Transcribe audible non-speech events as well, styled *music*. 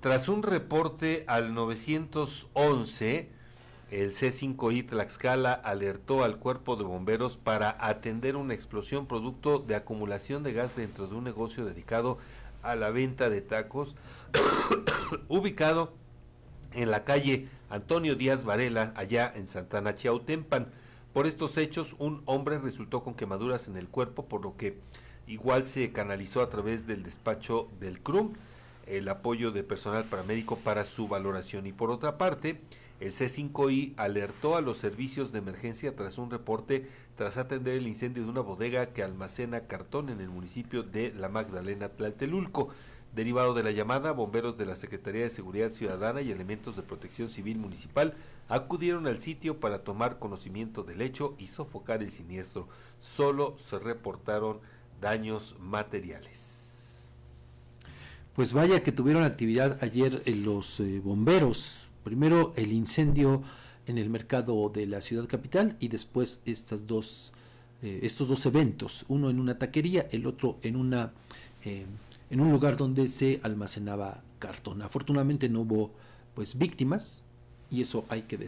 Tras un reporte al 911, el C5I Tlaxcala alertó al cuerpo de bomberos para atender una explosión producto de acumulación de gas dentro de un negocio dedicado a la venta de tacos *coughs* ubicado en la calle Antonio Díaz Varela, allá en Santana Chiautempan. Por estos hechos, un hombre resultó con quemaduras en el cuerpo, por lo que igual se canalizó a través del despacho del CRUM el apoyo de personal paramédico para su valoración. Y por otra parte, el C5I alertó a los servicios de emergencia tras un reporte tras atender el incendio de una bodega que almacena cartón en el municipio de La Magdalena, Tlaltelulco. Derivado de la llamada, bomberos de la Secretaría de Seguridad Ciudadana y elementos de protección civil municipal acudieron al sitio para tomar conocimiento del hecho y sofocar el siniestro. Solo se reportaron daños materiales. Pues vaya que tuvieron actividad ayer eh, los eh, bomberos. Primero el incendio en el mercado de la ciudad capital y después estas dos, eh, estos dos eventos, uno en una taquería, el otro en una en un lugar donde se almacenaba cartón. Afortunadamente no hubo pues víctimas y eso hay que decir.